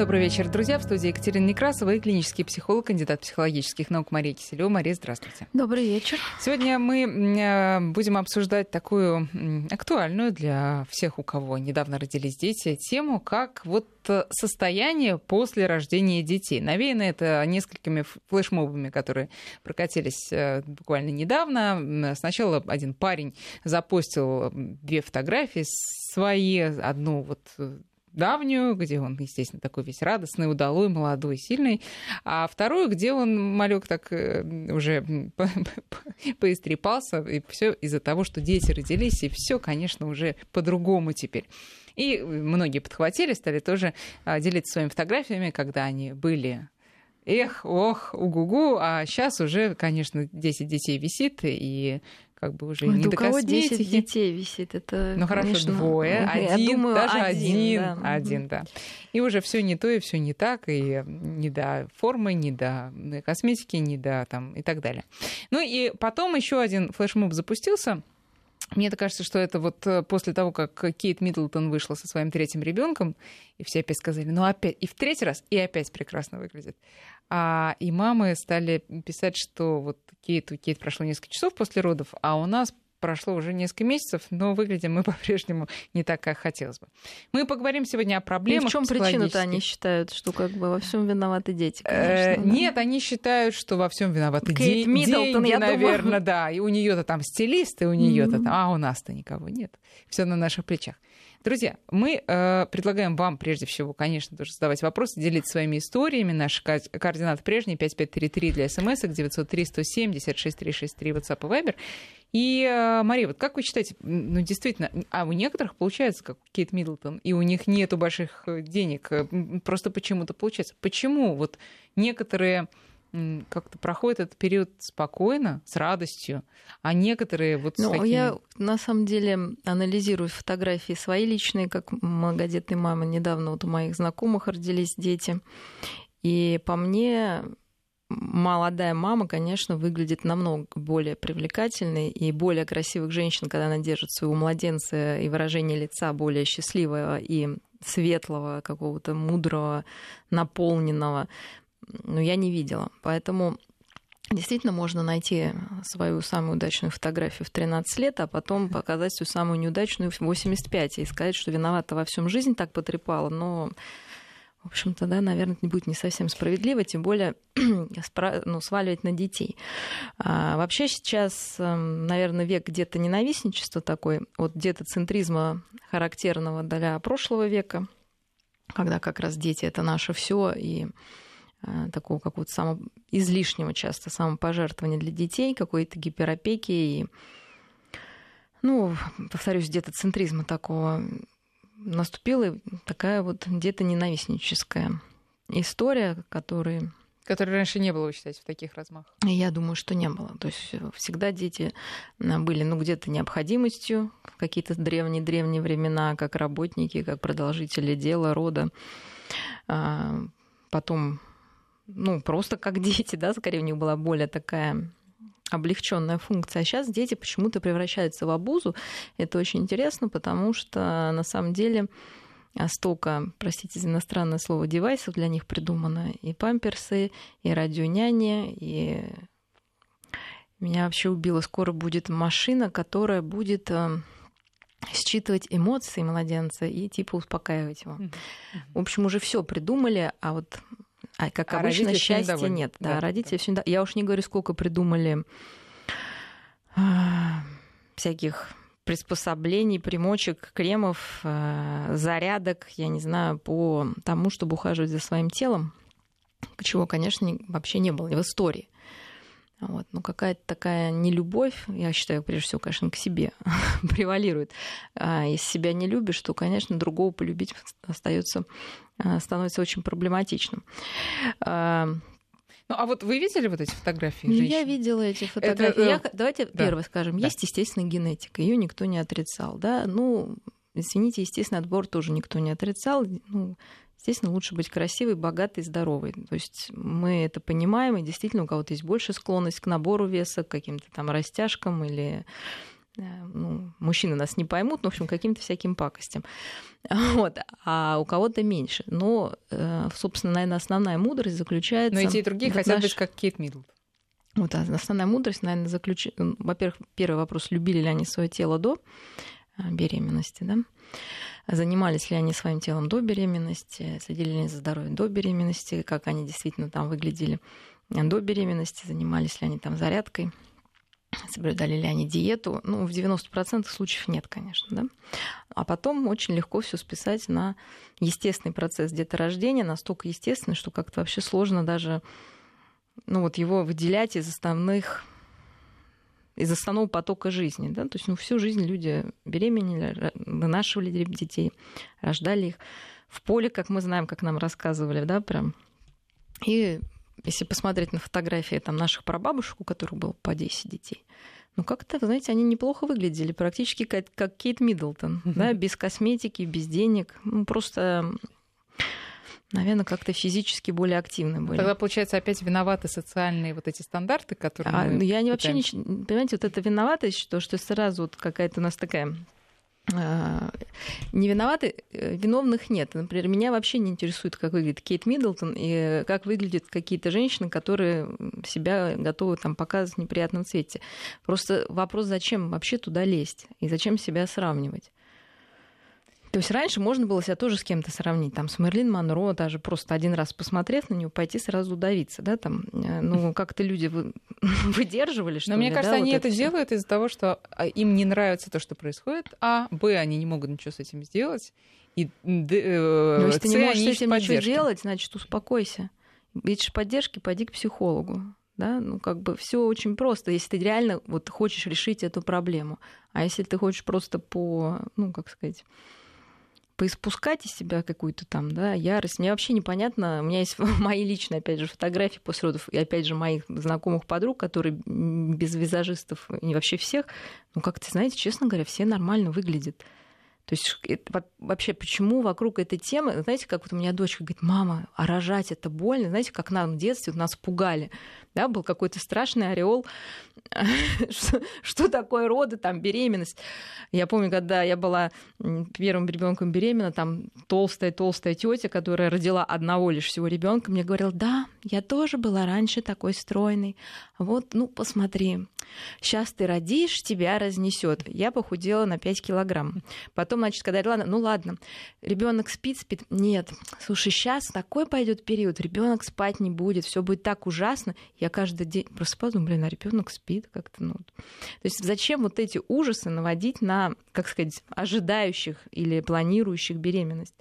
Добрый вечер, друзья. В студии Екатерина Некрасова и клинический психолог, кандидат психологических наук Мария Киселева. Мария, здравствуйте. Добрый вечер. Сегодня мы э, будем обсуждать такую актуальную для всех, у кого недавно родились дети, тему, как вот э, состояние после рождения детей. Навеяно это несколькими флешмобами, которые прокатились э, буквально недавно. Сначала один парень запостил две фотографии свои, одну вот давнюю, где он, естественно, такой весь радостный, удалой, молодой, сильный, а вторую, где он, малек, так э, уже поистрепался, и все из-за того, что дети родились, и все, конечно, уже по-другому теперь. И многие подхватили, стали тоже а, делиться своими фотографиями, когда они были эх, ох, угу-гу, а сейчас уже, конечно, 10 детей висит, и как бы уже Ой, не до кого косметики. 10 детей висит, это, Ну хорошо, конечно, двое, один, я думаю, даже один, один, да. один, да. И уже все не то, и все не так, и не до формы, не до косметики, не до там и так далее. Ну и потом еще один флешмоб запустился. Мне кажется, что это вот э, после того, как Кейт Миддлтон вышла со своим третьим ребенком, и все опять сказали, ну опять, и в третий раз, и опять прекрасно выглядит. А, и мамы стали писать, что вот Кейт, у Кейт прошло несколько часов после родов, а у нас прошло уже несколько месяцев, но выглядим мы по-прежнему не так, как хотелось бы. Мы поговорим сегодня о проблемах. И в чем причина-то они считают, что как бы во всем виноваты дети? Э, конечно, да? Нет, они считают, что во всем виноваты Кейт де- Миддлтон, деньги, я наверное, думаю. да. И у нее-то там стилисты, у нее-то mm-hmm. там, а у нас-то никого нет. Все на наших плечах. Друзья, мы э, предлагаем вам, прежде всего, конечно, тоже задавать вопросы, делиться своими историями. Наши координаты прежние, 5533 для смс, 903 170 6363 WhatsApp и Viber. И, э, Мария, вот как вы считаете, ну, действительно, а у некоторых получается, как Кейт Миддлтон, и у них нету больших э, денег, э, просто почему-то получается. Почему вот некоторые как-то проходит этот период спокойно, с радостью, а некоторые вот ну, с такими... Я на самом деле анализирую фотографии свои личные, как многодетной мамы. Недавно вот у моих знакомых родились дети. И по мне, молодая мама, конечно, выглядит намного более привлекательной и более красивых женщин, когда она держит своего младенца и выражение лица более счастливого и светлого, какого-то мудрого, наполненного ну, я не видела. Поэтому Действительно, можно найти свою самую удачную фотографию в 13 лет, а потом показать свою самую неудачную в 85 и сказать, что виновата во всем жизнь так потрепала, но в общем-то, да, наверное, это будет не совсем справедливо, тем более ну, сваливать на детей. А вообще сейчас, эм, наверное, век где-то ненавистничества такой, вот где-то центризма характерного для прошлого века, когда как раз дети это наше все и такого какого-то само... излишнего часто самопожертвования для детей, какой-то гиперопеки и, ну, повторюсь, где-то центризма такого наступила такая вот где-то ненавистническая история, которой Которой раньше не было, вы считаете, в таких размахах? Я думаю, что не было. То есть всегда дети э, были, ну, где-то необходимостью в какие-то древние-древние времена, как работники, как продолжители дела, рода. А, потом ну, просто как дети, да, скорее у них была более такая облегченная функция. А сейчас дети почему-то превращаются в обузу. Это очень интересно, потому что на самом деле столько, простите за иностранное слово, девайсов для них придумано. И памперсы, и радионяни, и меня вообще убило. Скоро будет машина, которая будет э, считывать эмоции младенца и типа успокаивать его. В общем, уже все придумали, а вот а как а обычно, счастья нет. Да, да родители да. все недовольны. Я уж не говорю, сколько придумали а, всяких приспособлений, примочек, кремов, а, зарядок, я не знаю, по тому, чтобы ухаживать за своим телом, чего, конечно, вообще не было в истории. Вот. Но какая-то такая нелюбовь, я считаю, прежде всего, конечно, к себе превалирует. А если себя не любишь, то, конечно, другого полюбить остается, а, становится очень проблематичным. А, ну, а вот вы видели вот эти фотографии женщин? Я видела эти фотографии. Это, я, давайте да. первое скажем. Да. Есть, естественно, генетика. Ее никто не отрицал. Да? Ну, извините, естественный отбор тоже никто не отрицал. Ну, Естественно, лучше быть красивой, богатой, здоровой. То есть мы это понимаем, и действительно у кого-то есть больше склонность к набору веса, к каким-то там растяжкам или ну, мужчины нас не поймут, но, в общем, каким-то всяким пакостям. Вот. А у кого-то меньше. Но, собственно, наверное, основная мудрость заключается... Но эти и другие хотят наш... быть как Кейт Миддлтон. Вот а основная мудрость, наверное, заключается... Во-первых, первый вопрос, любили ли они свое тело до беременности, да? Занимались ли они своим телом до беременности, следили ли за здоровьем до беременности, как они действительно там выглядели до беременности, занимались ли они там зарядкой, соблюдали ли они диету. Ну, в 90% случаев нет, конечно, да. А потом очень легко все списать на естественный процесс деторождения, настолько естественный, что как-то вообще сложно даже ну, вот его выделять из основных из основного потока жизни. Да? То есть ну, всю жизнь люди беременели, вынашивали детей, рождали их в поле, как мы знаем, как нам рассказывали, да, прям. И если посмотреть на фотографии там, наших прабабушек, у которых было по 10 детей, ну, как-то, знаете, они неплохо выглядели, практически как, как Кейт Миддлтон, да, без косметики, без денег. Ну, просто наверное, как-то физически более активны были. Тогда, получается, опять виноваты социальные вот эти стандарты, которые а, мы Я не вообще не... Понимаете, вот это виноватость, что, что сразу вот какая-то у нас такая а, не виноваты, э, виновных нет. Например, меня вообще не интересует, как выглядит Кейт Миддлтон и как выглядят какие-то женщины, которые себя готовы там показывать в неприятном цвете. Просто вопрос, зачем вообще туда лезть и зачем себя сравнивать. То есть раньше можно было себя тоже с кем-то сравнить, там, с Мерлин Монро, даже просто один раз посмотрев на нее, пойти сразу удавиться, да, там, э, ну, как-то люди вы... выдерживали, что Но ли, мне кажется, да, они вот это, это делают из-за того, что а, им не нравится то, что происходит, а, б, они не могут ничего с этим сделать, и д, э, Но если ты не можешь с этим поддержки. ничего делать, значит, успокойся. Видишь поддержки, пойди к психологу. Да? Ну, как бы все очень просто, если ты реально вот хочешь решить эту проблему. А если ты хочешь просто по, ну, как сказать, поиспускать из себя какую-то там, да, ярость. Мне вообще непонятно. У меня есть мои личные, опять же, фотографии после родов, и опять же, моих знакомых подруг, которые без визажистов, и вообще всех, ну, как-то, знаете, честно говоря, все нормально выглядят. То есть это, вообще почему вокруг этой темы, знаете, как вот у меня дочка говорит, мама, а рожать это больно, знаете, как нам в детстве нас пугали, да, был какой-то страшный ореол, что, такое роды, там беременность. Я помню, когда я была первым ребенком беременна, там толстая толстая тетя, которая родила одного лишь всего ребенка, мне говорила, да, я тоже была раньше такой стройной, вот, ну посмотри, сейчас ты родишь, тебя разнесет. Я похудела на 5 килограмм. Потом, значит, когда я ну ладно, ребенок спит, спит. Нет, слушай, сейчас такой пойдет период, ребенок спать не будет, все будет так ужасно. Я каждый день просыпаюсь, думаю, блин, а ребенок спит как-то. Ну. То есть зачем вот эти ужасы наводить на, как сказать, ожидающих или планирующих беременность?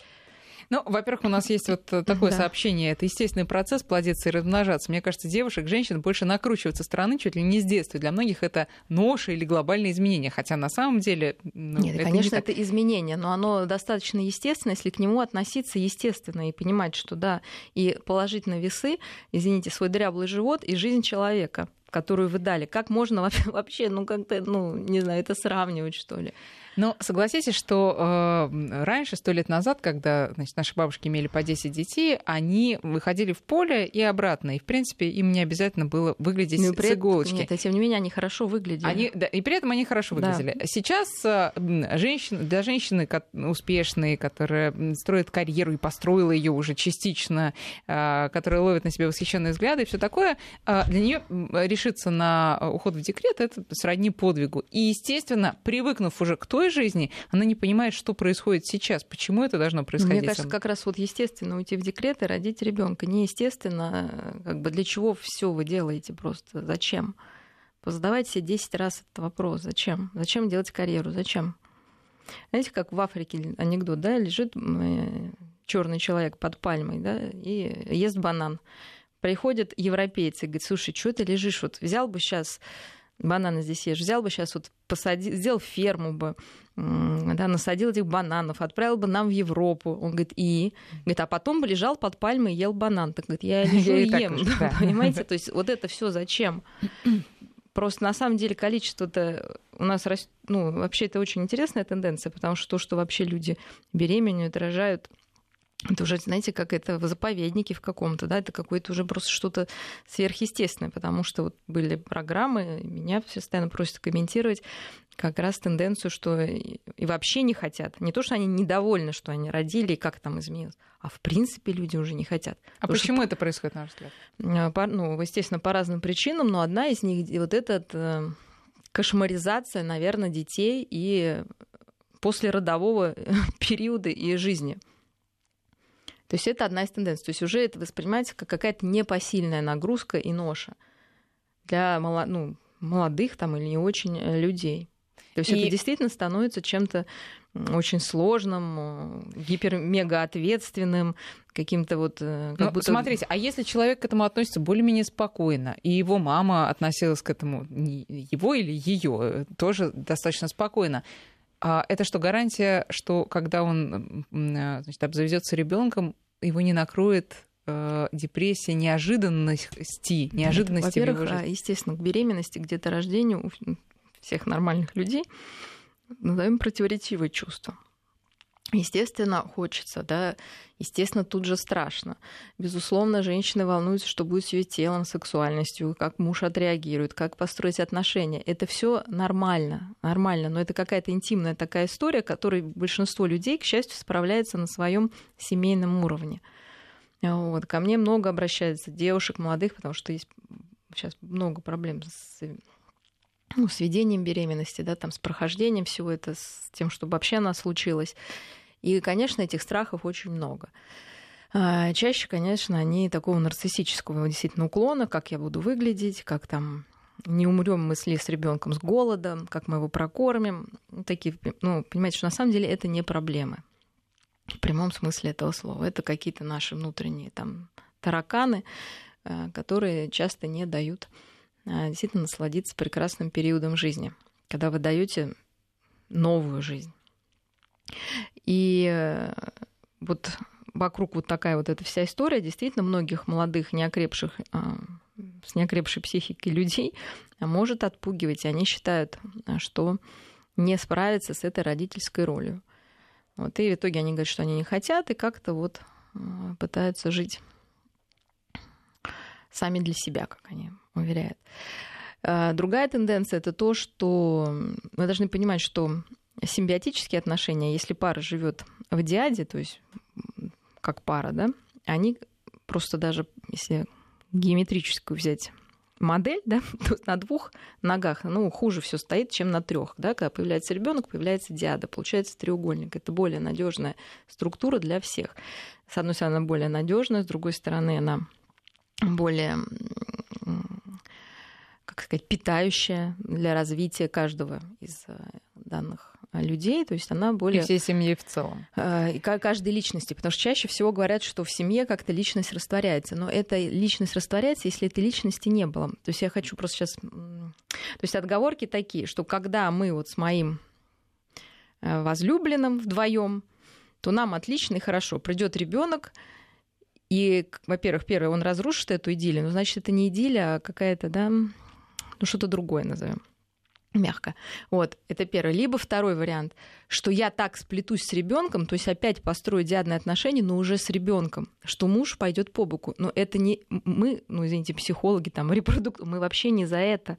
Ну, во-первых, у нас есть вот такое да. сообщение. Это естественный процесс плодиться и размножаться. Мне кажется, девушек, женщин больше накручиваются стороны чуть ли не с детства. Для многих это ноша или глобальные изменения. Хотя на самом деле... Ну, Нет, это конечно, не так... это изменение, но оно достаточно естественно, если к нему относиться естественно и понимать, что да, и положить на весы, извините, свой дряблый живот и жизнь человека которую вы дали. Как можно вообще, ну, как-то, ну, не знаю, это сравнивать, что ли? Но согласитесь, что э, раньше, сто лет назад, когда значит, наши бабушки имели по 10 детей, они выходили в поле и обратно. И, в принципе, им не обязательно было выглядеть ну, с иголочки. Нет, а тем не менее, они хорошо выглядели. Они, да, и при этом они хорошо выглядели. Да. Сейчас э, женщин, для женщины успешные, которая строит карьеру и построила ее уже частично, э, которая ловит на себе восхищенные взгляды и все такое, э, для нее решиться на уход в декрет это сродни подвигу. И, естественно, привыкнув уже к той жизни, она не понимает, что происходит сейчас, почему это должно происходить. Мне кажется, как раз вот естественно уйти в декрет и родить ребенка. Неестественно, как бы для чего все вы делаете просто? Зачем? Позадавайте себе 10 раз этот вопрос. Зачем? Зачем делать карьеру? Зачем? Знаете, как в Африке анекдот, да, лежит э, черный человек под пальмой, да, и ест банан. Приходят европейцы и говорят, слушай, что ты лежишь? Вот взял бы сейчас бананы здесь ешь. Взял бы сейчас вот посадил, сделал ферму бы, да, насадил этих бананов, отправил бы нам в Европу. Он говорит, и? Говорит, а потом бы лежал под пальмой и ел банан. Так говорит, я лежу и ем. Понимаете? То есть вот это все зачем? Просто на самом деле количество-то у нас растет, ну, вообще это очень интересная тенденция, потому что то, что вообще люди беременеют, рожают, это уже, знаете, как это в заповеднике в каком-то, да, это какое-то уже просто что-то сверхъестественное, потому что вот были программы, меня постоянно просят комментировать как раз тенденцию, что и вообще не хотят. Не то, что они недовольны, что они родили и как там изменилось, а в принципе люди уже не хотят. А Потому почему что, это происходит, на ваш взгляд? А, по, ну, естественно, по разным причинам, но одна из них вот эта э, кошмаризация, наверное, детей и послеродового периода и жизни. То есть это одна из тенденций. То есть уже это воспринимается как какая-то непосильная нагрузка и ноша для ну, молодых там, или не очень э, людей. То есть и... это действительно становится чем-то очень сложным, э, гипер-мега ответственным, каким-то вот... Э, как ну, будто... Смотрите, а если человек к этому относится более-менее спокойно, и его мама относилась к этому, его или ее, тоже достаточно спокойно, а это что, гарантия, что когда он значит, обзаведется ребенком, его не накроет э, депрессия неожиданности, неожиданности Во-первых, в его жизни? естественно, к беременности, где-то рождению у всех нормальных людей назовем противоречивые чувства. Естественно, хочется, да, естественно, тут же страшно. Безусловно, женщины волнуются, что будет с ее телом, сексуальностью, как муж отреагирует, как построить отношения. Это все нормально, нормально, но это какая-то интимная такая история, которой большинство людей, к счастью, справляется на своем семейном уровне. Вот. Ко мне много обращается девушек молодых, потому что есть сейчас много проблем с ну, с беременности, да, там, с прохождением всего это, с тем, чтобы вообще она случилась. И, конечно, этих страхов очень много. А, чаще, конечно, они такого нарциссического действительно уклона, как я буду выглядеть, как там не умрем мы с ребенком с голода, как мы его прокормим. Такие, ну, понимаете, что на самом деле это не проблемы. В прямом смысле этого слова. Это какие-то наши внутренние там тараканы, а, которые часто не дают а, действительно насладиться прекрасным периодом жизни, когда вы даете новую жизнь. И э, вот вокруг вот такая вот эта вся история действительно многих молодых, неокрепших, а, с неокрепшей психикой людей может отпугивать. И они считают, что не справятся с этой родительской ролью. Вот, и в итоге они говорят, что они не хотят, и как-то вот пытаются жить сами для себя, как они уверяют. Другая тенденция это то, что мы должны понимать, что симбиотические отношения, если пара живет в диаде, то есть как пара, да, они просто даже, если геометрическую взять модель, да, то на двух ногах, ну, хуже все стоит, чем на трех, да, когда появляется ребенок, появляется диада, получается треугольник. Это более надежная структура для всех. С одной стороны, она более надежная, с другой стороны, она более как сказать, питающая для развития каждого из э, данных людей, то есть она более... И всей семьи в целом. Э, и каждой личности, потому что чаще всего говорят, что в семье как-то личность растворяется, но эта личность растворяется, если этой личности не было. То есть я хочу просто сейчас... То есть отговорки такие, что когда мы вот с моим э, возлюбленным вдвоем, то нам отлично и хорошо. Придет ребенок, и, во-первых, первое, он разрушит эту идиллию, но значит, это не идиллия, а какая-то, да, ну что-то другое назовем мягко. Вот, это первое. Либо второй вариант, что я так сплетусь с ребенком, то есть опять построю диадные отношения, но уже с ребенком, что муж пойдет по боку. Но это не мы, ну извините, психологи, там, репродук, мы вообще не за это.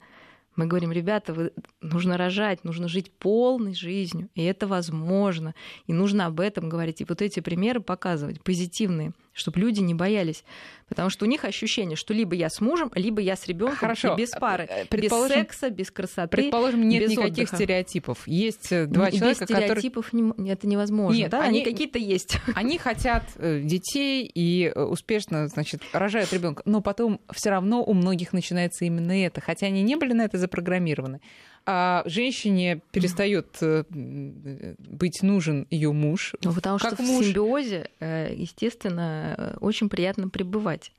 Мы говорим, ребята, вы, нужно рожать, нужно жить полной жизнью, и это возможно, и нужно об этом говорить. И вот эти примеры показывать, позитивные, чтобы люди не боялись. Потому что у них ощущение, что либо я с мужем, либо я с ребенком без пары, э, без секса, без красоты. Предположим, нет без никаких отдыха. стереотипов. Есть э, два без человека, стереотипов которые... это невозможно. Нет, да? они, они какие-то есть. Они хотят э, детей и успешно, значит, рожают ребенка, но потом все равно у многих начинается именно это, хотя они не были на это запрограммированы а женщине перестает быть нужен ее муж. Ну, потому как что муж... в симбиозе, естественно, очень приятно пребывать.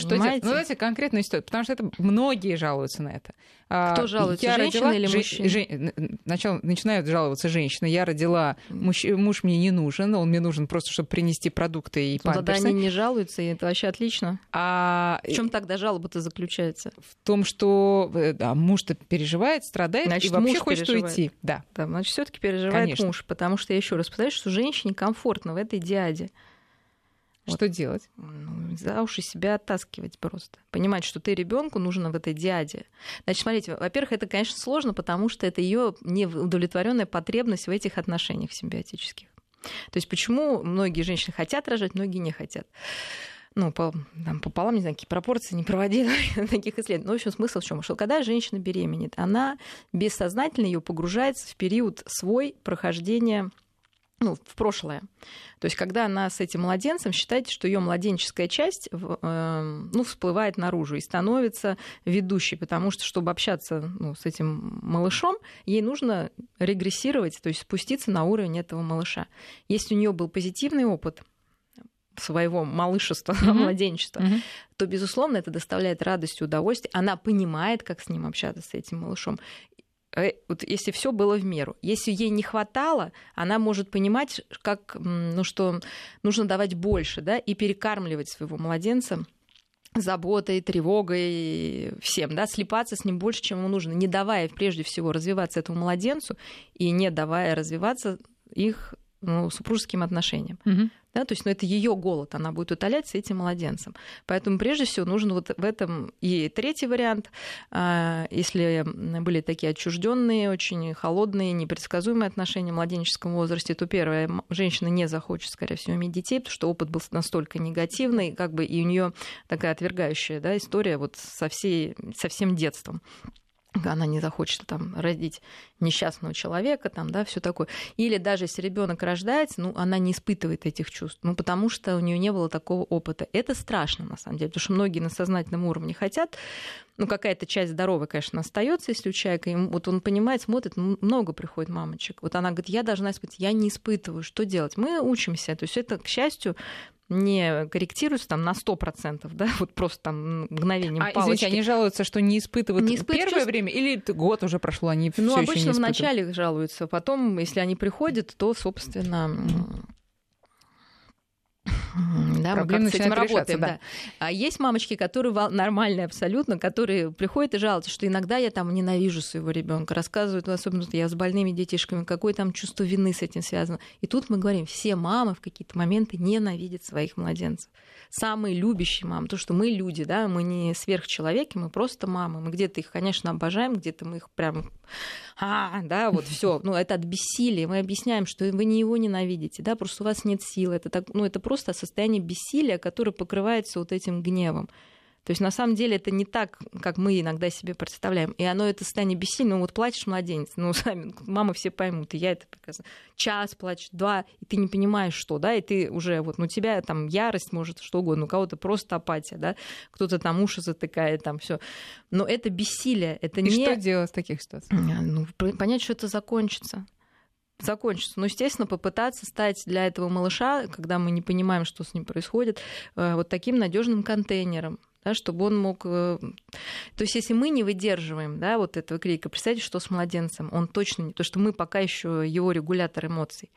Что делать? Ну, давайте конкретную историю, потому что это многие жалуются на это. А, Кто жалуется, я женщина родила, или мужчина? Жен, начало, начинают жаловаться женщины. Я родила, муж, муж мне не нужен, он мне нужен просто, чтобы принести продукты и ну, памперсы. Тогда они не жалуются, и это вообще отлично. А... В чем тогда жалоба-то заключается? В том, что э, да, муж-то переживает, страдает значит, и вообще муж хочет переживает. уйти. Да. да значит, все таки переживает Конечно. муж, потому что я еще раз повторяю, что женщине комфортно в этой диаде. Что вот. делать? Ну, за уши себя оттаскивать просто. Понимать, что ты ребенку нужно в этой диаде. Значит, смотрите, во-первых, это, конечно, сложно, потому что это ее неудовлетворенная потребность в этих отношениях симбиотических. То есть почему многие женщины хотят рожать, многие не хотят ну, по, там, пополам, не знаю, какие пропорции, не проводили таких исследований. Но, в общем, смысл в чем? Что когда женщина беременеет, она бессознательно ее погружается в период свой прохождения ну, в прошлое. То есть, когда она с этим младенцем, считайте, что ее младенческая часть э, ну, всплывает наружу и становится ведущей, потому что, чтобы общаться ну, с этим малышом, ей нужно регрессировать, то есть спуститься на уровень этого малыша. Если у нее был позитивный опыт, своего малышества, mm-hmm. младенчества, mm-hmm. то, безусловно, это доставляет радость и удовольствие. Она понимает, как с ним общаться, с этим малышом. Э, вот если все было в меру. Если ей не хватало, она может понимать, как, ну, что нужно давать больше, да, и перекармливать своего младенца заботой, тревогой, всем, да, слепаться с ним больше, чем ему нужно, не давая прежде всего развиваться этому младенцу и не давая развиваться их ну, супружеским отношениям. Угу. Да, то есть ну, это ее голод, она будет утолять с этим младенцем. Поэтому прежде всего нужно вот в этом и третий вариант, а, если были такие отчужденные, очень холодные, непредсказуемые отношения в младенческом возрасте, то первое, женщина не захочет, скорее всего, иметь детей, потому что опыт был настолько негативный, как бы и у нее такая отвергающая да, история вот со, всей, со всем детством она не захочет там родить несчастного человека, там, да, все такое. Или даже если ребенок рождается, ну, она не испытывает этих чувств, ну, потому что у нее не было такого опыта. Это страшно, на самом деле, потому что многие на сознательном уровне хотят, ну, какая-то часть здоровая, конечно, остается, если у человека, и вот он понимает, смотрит, много приходит мамочек. Вот она говорит, я должна испытывать, я не испытываю, что делать? Мы учимся, то есть это, к счастью, не корректируются там на 100%, да, вот просто там мгновением а, палочки. Извините, они жалуются, что не испытывают не испытывают первое чувств... время или год уже прошло, они Ну, всё обычно еще не в начале жалуются, потом, если они приходят, то, собственно, да, мы как с этим работаем. Да. Да. А есть мамочки, которые нормальные абсолютно, которые приходят и жалуются, что иногда я там ненавижу своего ребенка, рассказывают, особенно я с больными детишками, какое там чувство вины с этим связано. И тут мы говорим, все мамы в какие-то моменты ненавидят своих младенцев. Самые любящие мамы, то, что мы люди, да, мы не сверхчеловеки, мы просто мамы. Мы где-то их, конечно, обожаем, где-то мы их прям а, да, вот все, ну это от бессилия. Мы объясняем, что вы не его ненавидите, да, просто у вас нет сил. Это так, ну это просто состояние бессилия, которое покрывается вот этим гневом. То есть на самом деле это не так, как мы иногда себе представляем. И оно это состояние бессильно. Ну вот плачешь младенец, ну сами, мамы все поймут, и я это прекрасно. Час плачешь, два, и ты не понимаешь, что, да, и ты уже вот, ну тебя там ярость может, что угодно, у кого-то просто апатия, да, кто-то там уши затыкает, там все. Но это бессилие, это и не... что делать в таких ситуациях? Ну, понять, что это закончится закончится. Ну, естественно, попытаться стать для этого малыша, когда мы не понимаем, что с ним происходит, э, вот таким надежным контейнером, да, чтобы он мог... Э, то есть если мы не выдерживаем да, вот этого крика, представьте, что с младенцем, он точно не... То, что мы пока еще его регулятор эмоций.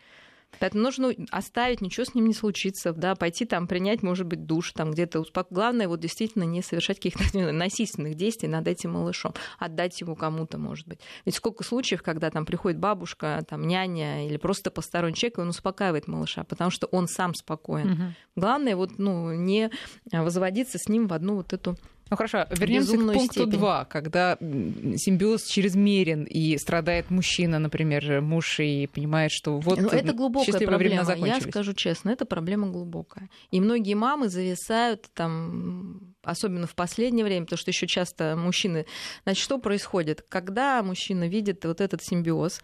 Поэтому нужно оставить, ничего с ним не случится, да, пойти там принять, может быть, душ, там где-то успок... Главное, вот действительно не совершать каких-то насильственных действий над этим малышом, отдать его кому-то, может быть. Ведь сколько случаев, когда там приходит бабушка, там няня или просто посторонний человек, и он успокаивает малыша, потому что он сам спокоен. Угу. Главное, вот, ну, не возводиться с ним в одну вот эту ну хорошо, вернемся к пункту 2, когда симбиоз чрезмерен и страдает мужчина, например, муж, и понимает, что вот Но ну, это глубокая проблема. Я скажу честно, это проблема глубокая. И многие мамы зависают там, особенно в последнее время, потому что еще часто мужчины... Значит, что происходит? Когда мужчина видит вот этот симбиоз,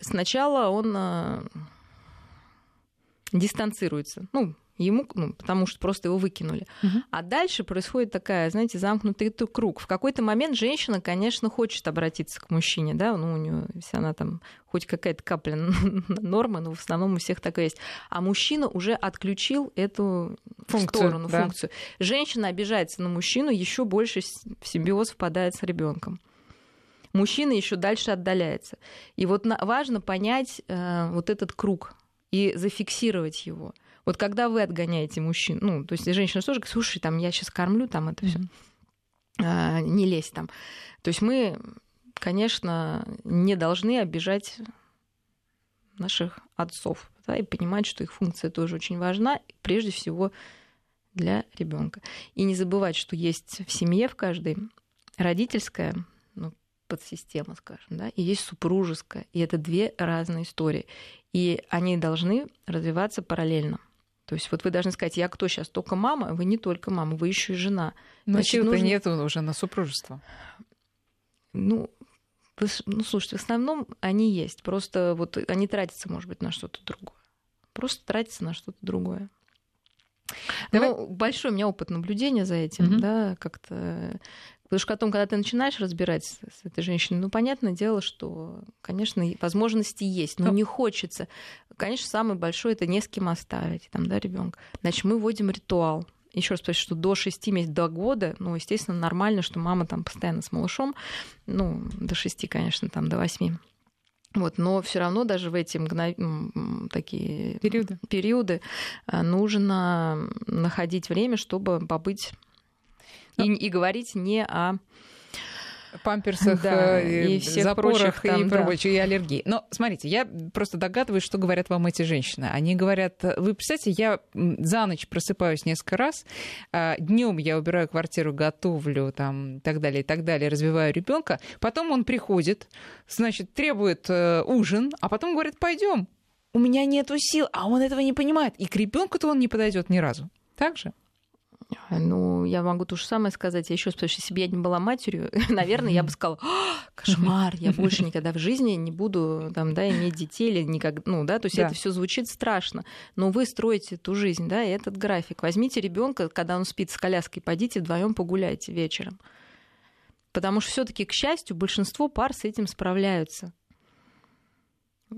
сначала он э, дистанцируется. Ну, ему, ну, потому что просто его выкинули. Угу. А дальше происходит такая, знаете, замкнутый круг. В какой-то момент женщина, конечно, хочет обратиться к мужчине, да, ну, у нее, если она там хоть какая-то капля нормы, но в основном у всех такое есть. А мужчина уже отключил эту функцию, сторону, да. функцию. Женщина обижается на мужчину, еще больше в симбиоз впадает с ребенком мужчина еще дальше отдаляется. И вот важно понять э, вот этот круг и зафиксировать его. Вот когда вы отгоняете мужчин, ну, то есть женщина тоже говорит, слушай, там, я сейчас кормлю, там, это все, а, не лезь там. То есть мы, конечно, не должны обижать наших отцов, да, и понимать, что их функция тоже очень важна, прежде всего для ребенка. И не забывать, что есть в семье в каждой родительская ну, подсистема, скажем, да, и есть супружеская. И это две разные истории. И они должны развиваться параллельно. То есть вот вы должны сказать, я кто сейчас? Только мама? Вы не только мама, вы еще и жена. Но сил-то нужно... нет уже на супружество. Ну, ну, слушайте, в основном они есть. Просто вот они тратятся, может быть, на что-то другое. Просто тратятся на что-то другое. Давай... Ну, большой у меня опыт наблюдения за этим, угу. да, как-то Потому что потом, когда ты начинаешь разбирать с этой женщиной, ну, понятное дело, что, конечно, возможности есть, но ну. не хочется. Конечно, самое большое это не с кем оставить, там, да, ребенка. Значит, мы вводим ритуал. Еще раз повторю, что до 6 месяцев, до года, ну, естественно, нормально, что мама там постоянно с малышом, ну, до 6, конечно, там, до 8. Вот, но все равно даже в эти мгнов... такие периоды. периоды э, нужно находить время, чтобы побыть и, и говорить не о памперсах, да, э, и всех запорах прочих, там, и, да. прочее, и аллергии. Но смотрите, я просто догадываюсь, что говорят вам эти женщины. Они говорят, вы представляете, я за ночь просыпаюсь несколько раз, а, днем я убираю квартиру, готовлю там и так далее, и так далее, развиваю ребенка, потом он приходит, значит, требует э, ужин, а потом говорит, пойдем. У меня нету сил, а он этого не понимает. И к ребенку-то он не подойдет ни разу. Так же? Ну, я могу то же самое сказать. Я еще потому что если бы я не была матерью, наверное, я бы сказала, кошмар, я больше никогда в жизни не буду там, да, иметь детей или никак, ну, да, то есть да. это все звучит страшно. Но вы строите эту жизнь, да, и этот график. Возьмите ребенка, когда он спит с коляской, пойдите вдвоем погуляйте вечером. Потому что все-таки, к счастью, большинство пар с этим справляются.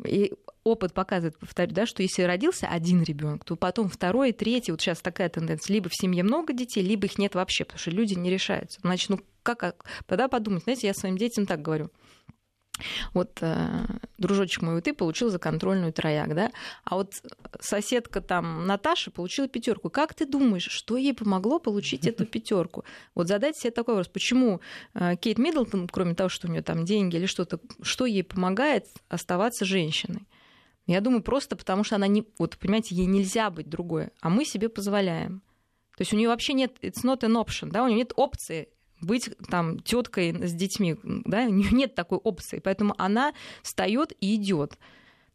И опыт показывает, повторю, да, что если родился один ребенок, то потом второй, третий, вот сейчас такая тенденция, либо в семье много детей, либо их нет вообще, потому что люди не решаются. Значит, ну как, тогда подумать, знаете, я своим детям так говорю, вот э, дружочек мой, ты получил за контрольную трояк, да? А вот соседка там Наташа получила пятерку. Как ты думаешь, что ей помогло получить эту пятерку? Вот задайте себе такой вопрос. Почему э, Кейт Миддлтон, кроме того, что у нее там деньги или что-то, что ей помогает оставаться женщиной? Я думаю, просто потому что она не... Вот, понимаете, ей нельзя быть другой, а мы себе позволяем. То есть у нее вообще нет... It's not an option, да? У нее нет опции быть там теткой с детьми, да, у нее нет такой опции, поэтому она встает и идет.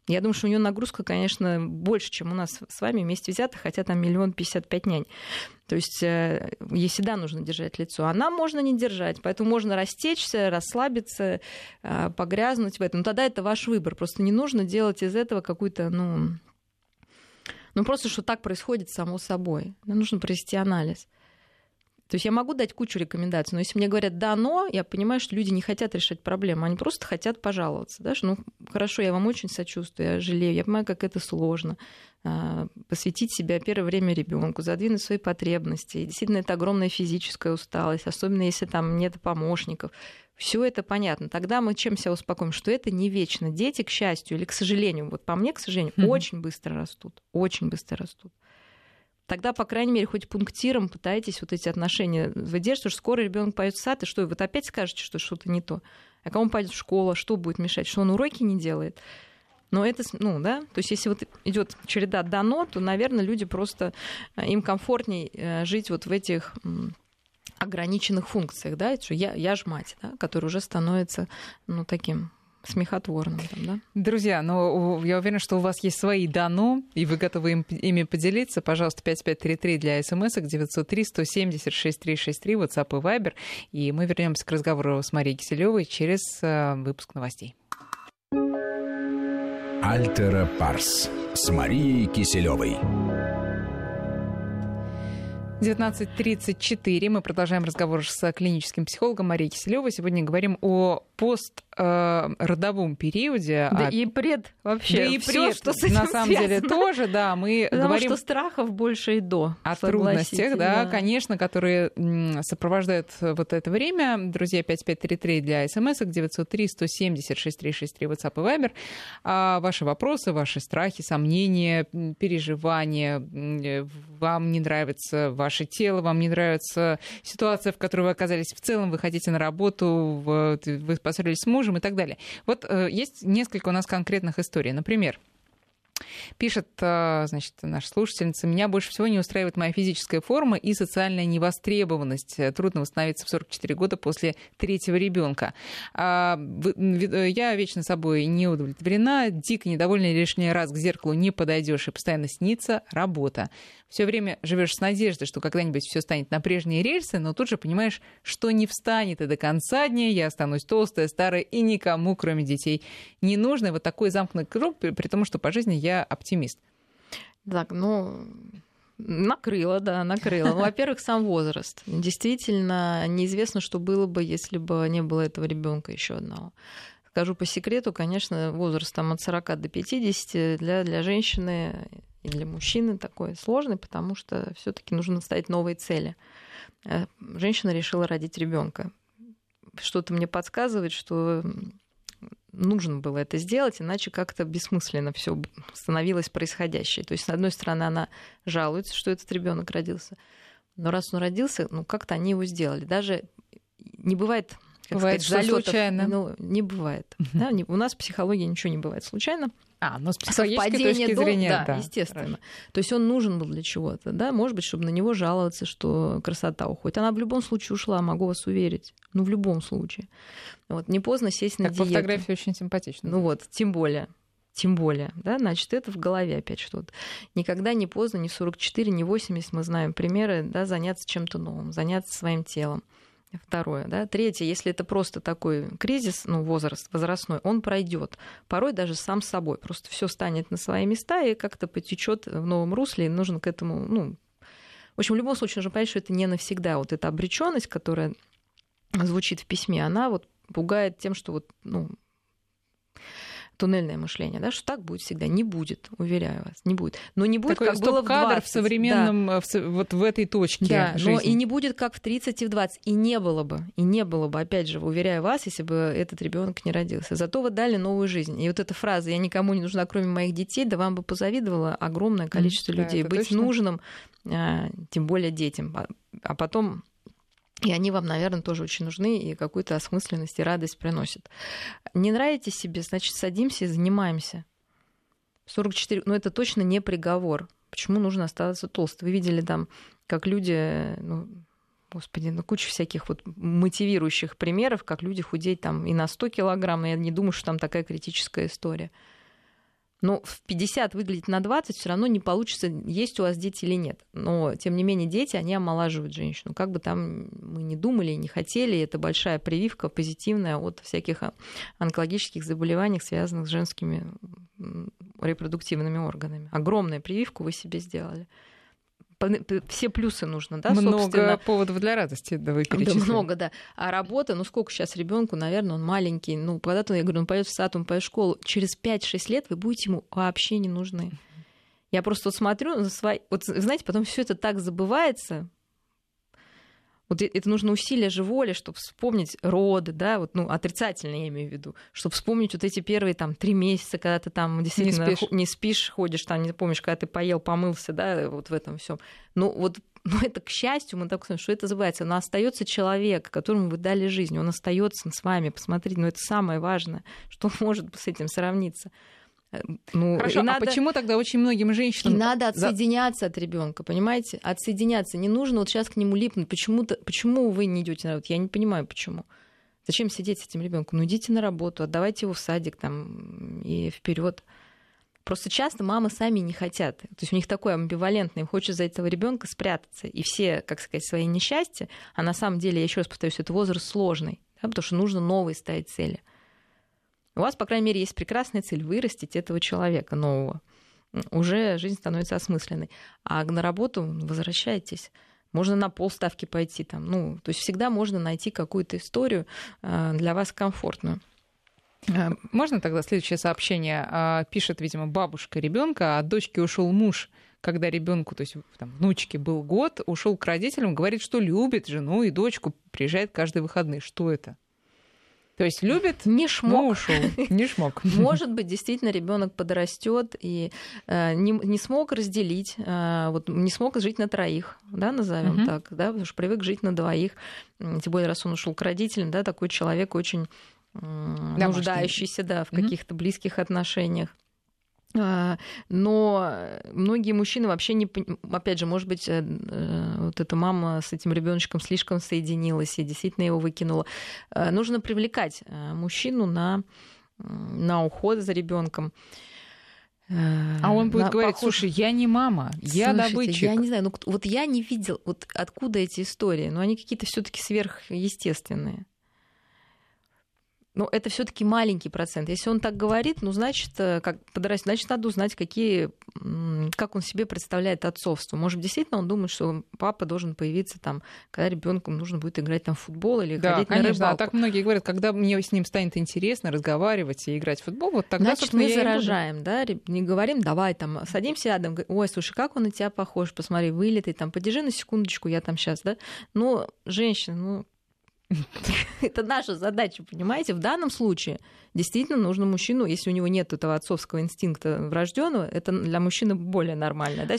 Я думаю, что у нее нагрузка, конечно, больше, чем у нас с вами вместе взятых, хотя там миллион пятьдесят пять нянь. То есть э, ей всегда нужно держать лицо. Она можно не держать, поэтому можно растечься, расслабиться, э, погрязнуть в этом. Тогда это ваш выбор. Просто не нужно делать из этого какую-то, ну, ну просто, что так происходит само собой. Нужно провести анализ. То есть я могу дать кучу рекомендаций, но если мне говорят «да, но», я понимаю, что люди не хотят решать проблему, они просто хотят пожаловаться. Да? Что, ну, хорошо, я вам очень сочувствую, я жалею, я понимаю, как это сложно. А, посвятить себя первое время ребенку, задвинуть свои потребности. И действительно, это огромная физическая усталость, особенно если там нет помощников. Все это понятно. Тогда мы чем себя успокоим? Что это не вечно. Дети, к счастью или к сожалению, вот по мне, к сожалению, mm-hmm. очень быстро растут. Очень быстро растут тогда, по крайней мере, хоть пунктиром пытаетесь вот эти отношения выдерживать, что скоро ребенок пойдет в сад, и что, вот опять скажете, что что-то не то. А кому пойдет в школу, что будет мешать, что он уроки не делает. Но это, ну, да, то есть если вот идет череда дано, то, наверное, люди просто, э, им комфортнее э, жить вот в этих ограниченных функциях, да, что я, я ж мать, да, который уже становится, ну, таким смехотворным. Там, да? Друзья, ну, я уверена, что у вас есть свои дано, и вы готовы им, ими поделиться. Пожалуйста, 5533 для смс 903 170 6363, WhatsApp и Viber. И мы вернемся к разговору с Марией Киселевой через э, выпуск новостей. Альтера Парс с Марией Киселевой. 19.34. Мы продолжаем разговор с клиническим психологом Марией Киселевой. Сегодня говорим о постродовом периоде. Да от... и пред вообще. Да и пред, что с этим на самом связано. деле, тоже, да. Мы Потому говорим что страхов больше и до. О трудностях, да, да, конечно, которые сопровождают вот это время. Друзья, 5533 для смс 903 170 6363 WhatsApp и Viber. А ваши вопросы, ваши страхи, сомнения, переживания. Вам не нравится ваше тело, вам не нравится ситуация, в которой вы оказались в целом, вы хотите на работу, вы поссорились с мужем и так далее. Вот э, есть несколько у нас конкретных историй. Например, Пишет, э, значит, наша слушательница, меня больше всего не устраивает моя физическая форма и социальная невостребованность. Трудно восстановиться в 44 года после третьего ребенка. А, я вечно собой не удовлетворена, дико недовольна, лишний раз к зеркалу не подойдешь и постоянно снится работа. Все время живешь с надеждой, что когда-нибудь все станет на прежние рельсы, но тут же понимаешь, что не встанет и до конца дня я останусь толстая, старая и никому, кроме детей, не нужно. Вот такой замкнутый круг, при, при том, что по жизни я оптимист. Так, ну, Накрыло, да, накрыло. Ну, во-первых, сам возраст. Действительно, неизвестно, что было бы, если бы не было этого ребенка еще одного. Скажу по секрету, конечно, возраст там от 40 до 50 для, для женщины и для мужчины такой сложный, потому что все-таки нужно ставить новые цели. Э, женщина решила родить ребенка. Что-то мне подсказывает, что нужно было это сделать, иначе как-то бессмысленно все становилось происходящее. То есть, с одной стороны, она жалуется, что этот ребенок родился, но раз он родился, ну как-то они его сделали. Даже не бывает как бывает, сказать, залетов, случайно. Ну, не бывает. Uh-huh. Да, не, у нас в психологии ничего не бывает случайно. А, но с психологической точки до... зрения, да, да, естественно. Хорошо. То есть он нужен был для чего-то, да, может быть, чтобы на него жаловаться, что красота уходит. Она в любом случае ушла, могу вас уверить. Ну, в любом случае. Вот, не поздно сесть на так, диету. по фотографии очень симпатично. Ну вот, тем более. Тем более, да, значит, это в голове опять что-то. Никогда не поздно, ни в 44, ни в 80, мы знаем примеры, да, заняться чем-то новым, заняться своим телом. Второе. Да. Третье, если это просто такой кризис, ну, возраст возрастной, он пройдет. Порой даже сам собой. Просто все станет на свои места и как-то потечет в новом русле, и нужно к этому, ну, в общем, в любом случае нужно понять, что это не навсегда. Вот эта обреченность, которая звучит в письме, она вот пугает тем, что вот, ну, туннельное мышление, да, что так будет всегда. Не будет, уверяю вас, не будет. Но не будет, Такой как было в 20. в современном, да. в, вот в этой точке Да, жизни. но и не будет, как в 30 и в 20. И не было бы, и не было бы, опять же, уверяю вас, если бы этот ребенок не родился. Зато вы дали новую жизнь. И вот эта фраза «я никому не нужна, кроме моих детей», да вам бы позавидовало огромное количество mm, людей. Да, Быть точно. нужным, а, тем более детям. А, а потом и они вам, наверное, тоже очень нужны и какую-то осмысленность и радость приносят. Не нравитесь себе, значит, садимся и занимаемся. 44, но ну, это точно не приговор. Почему нужно оставаться толстым? Вы видели там, как люди, ну, господи, ну куча всяких вот мотивирующих примеров, как люди худеют там и на 100 килограмм, но я не думаю, что там такая критическая история. Но в 50 выглядеть на 20 все равно не получится, есть у вас дети или нет. Но, тем не менее, дети, они омолаживают женщину. Как бы там мы не думали не хотели, это большая прививка позитивная от всяких онкологических заболеваний, связанных с женскими репродуктивными органами. Огромную прививку вы себе сделали все плюсы нужно, да, Много собственно. поводов для радости, да, вы Да, много, да. А работа, ну сколько сейчас ребенку, наверное, он маленький, ну, когда-то, я говорю, он пойдет в сад, он пойдет в школу, через 5-6 лет вы будете ему вообще не нужны. Я просто вот смотрю на свои... Вот, знаете, потом все это так забывается, вот это нужно усилие же воли, чтобы вспомнить роды, да, вот, ну, отрицательно я имею в виду, чтобы вспомнить вот эти первые там три месяца, когда ты там действительно не спишь, не спишь ходишь, там не помнишь, когда ты поел, помылся, да, вот в этом всем. Ну, вот ну, это, к счастью, мы так сказать, что это забывается. Но остается человек, которому вы дали жизнь, он остается с вами. Посмотрите, ну это самое важное, что может с этим сравниться. Ну, Хорошо, а надо... почему тогда очень многим женщинам... И надо отсоединяться За... от ребенка, понимаете? Отсоединяться. Не нужно вот сейчас к нему липнуть. Почему-то... Почему вы не идете на работу? Я не понимаю, почему. Зачем сидеть с этим ребенком? Ну, идите на работу, отдавайте его в садик там и вперед. Просто часто мамы сами не хотят. То есть у них такое амбивалентное, им хочется за этого ребенка спрятаться. И все, как сказать, свои несчастья, а на самом деле, я еще раз повторюсь, это возраст сложный, да, потому что нужно новые ставить цели. У вас, по крайней мере, есть прекрасная цель вырастить этого человека нового. Уже жизнь становится осмысленной. А на работу возвращайтесь. можно на полставки пойти там. Ну, то есть всегда можно найти какую-то историю э, для вас комфортную. Э, можно тогда следующее сообщение? А, пишет, видимо, бабушка ребенка, а от дочки ушел муж когда ребенку, то есть там, внучке был год, ушел к родителям, говорит, что любит жену и дочку, приезжает каждые выходные. Что это? То есть любит, не шмок. ушел, не шмок. Может быть, действительно ребенок подрастет и э, не, не смог разделить, э, вот не смог жить на троих, да, назовем uh-huh. так, да, потому что привык жить на двоих. Тем более, раз он ушел к родителям, да, такой человек очень э, нуждающийся, да, в каких-то близких отношениях. А, но многие мужчины вообще не... Опять же, может быть, э, э, вот эта мама с этим ребеночком слишком соединилась и действительно его выкинула. Э, нужно привлекать мужчину на, на уход за ребенком. А он будет на говорить, похож... слушай, я не мама, я добытчик. Я не знаю, ну вот я не видел, вот откуда эти истории, но они какие-то все таки сверхъестественные. Но это все-таки маленький процент. Если он так говорит, ну, значит, э, как подрастет, значит, надо узнать, какие, как он себе представляет отцовство. Может, действительно он думает, что папа должен появиться там, когда ребенку нужно будет играть там в футбол или да, ходить конечно, на рыбалку. А так многие говорят, когда мне с ним станет интересно разговаривать и играть в футбол, вот тогда, Значит, мы заражаем, да, не говорим, давай там, садимся рядом, ой, слушай, как он на тебя похож, посмотри, вылитый, там, подержи на секундочку, я там сейчас, да. Ну, женщина, ну, Это наша задача, понимаете? В данном случае действительно нужно мужчину, если у него нет этого отцовского инстинкта врожденного, это для мужчины более нормально, да,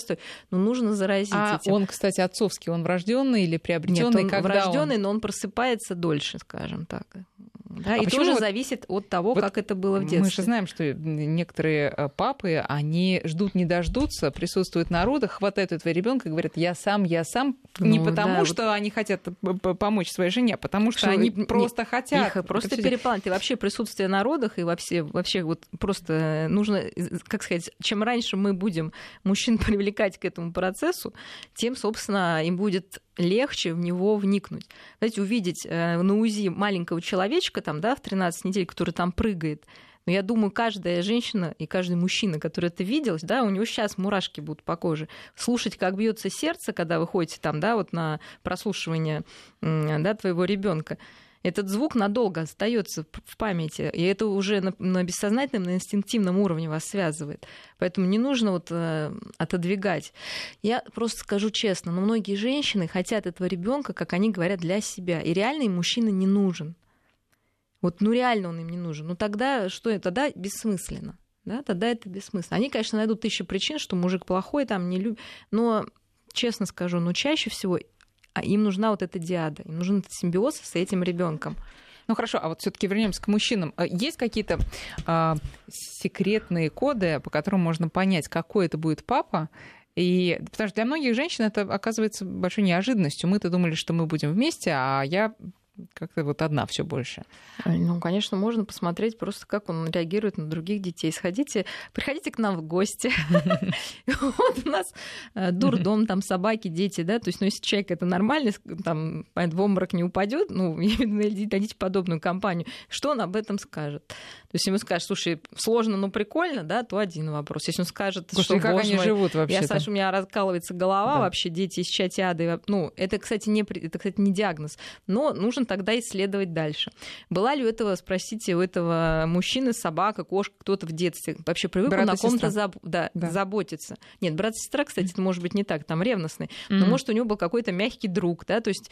но нужно заразить а этим. он, кстати, отцовский, он врожденный или приобретенный? Нет, он врожденный, он... но он просыпается дольше, скажем так. Да, а и тоже вот, зависит от того, вот как это было в детстве. Мы же знаем, что некоторые э, папы, они ждут, не дождутся, присутствуют на родах, хватают этого ребенка и говорят, я сам, я сам, ну, не потому, да, что вот... они хотят помочь своей жене, а потому что, что они не, просто хотят. Их просто перепланты. И вообще присутствие на родах, и вообще, вообще вот просто нужно, как сказать, чем раньше мы будем мужчин привлекать к этому процессу, тем, собственно, им будет легче в него вникнуть. Знаете, увидеть э, на УЗИ маленького человечка там, да, в 13 недель, который там прыгает, но я думаю, каждая женщина и каждый мужчина, который это видел, да, у него сейчас мурашки будут по коже. Слушать, как бьется сердце, когда вы ходите там, да, вот на прослушивание да, твоего ребенка этот звук надолго остается в памяти, и это уже на, на бессознательном, на инстинктивном уровне вас связывает. Поэтому не нужно вот э, отодвигать. Я просто скажу честно, но многие женщины хотят этого ребенка, как они говорят, для себя, и реально им мужчина не нужен. Вот, ну реально он им не нужен. Ну тогда что? Тогда бессмысленно. Да, тогда это бессмысленно. Они, конечно, найдут тысячу причин, что мужик плохой, там не любит. Но, честно скажу, ну чаще всего а им нужна вот эта диада, им нужен этот симбиоз с этим ребенком. Ну хорошо, а вот все-таки вернемся к мужчинам. А есть какие-то э, секретные коды, по которым можно понять, какой это будет папа? И потому что для многих женщин это оказывается большой неожиданностью. Мы-то думали, что мы будем вместе, а я как-то вот одна все больше. Ну, конечно, можно посмотреть просто, как он реагирует на других детей. Сходите, приходите к нам в гости. Вот у нас э, дурдом, там собаки, дети, да, то есть, ну, если человек это нормальный, там, в обморок не упадет, ну, дадите подобную компанию, что он об этом скажет? То есть, ему скажет, слушай, сложно, но прикольно, да, то один вопрос. Если он скажет, что, как они живут вообще? Я, Саша, у меня раскалывается голова, вообще дети из чатиады, ну, это, кстати, не, это, кстати, не диагноз, но нужен тогда исследовать дальше. Была ли у этого, спросите, у этого мужчины собака, кошка, кто-то в детстве вообще привык на ком-то заб... да, да. заботиться? Нет, брат и сестра, кстати, это может быть не так, там ревностный, но mm-hmm. может у него был какой-то мягкий друг, да, то есть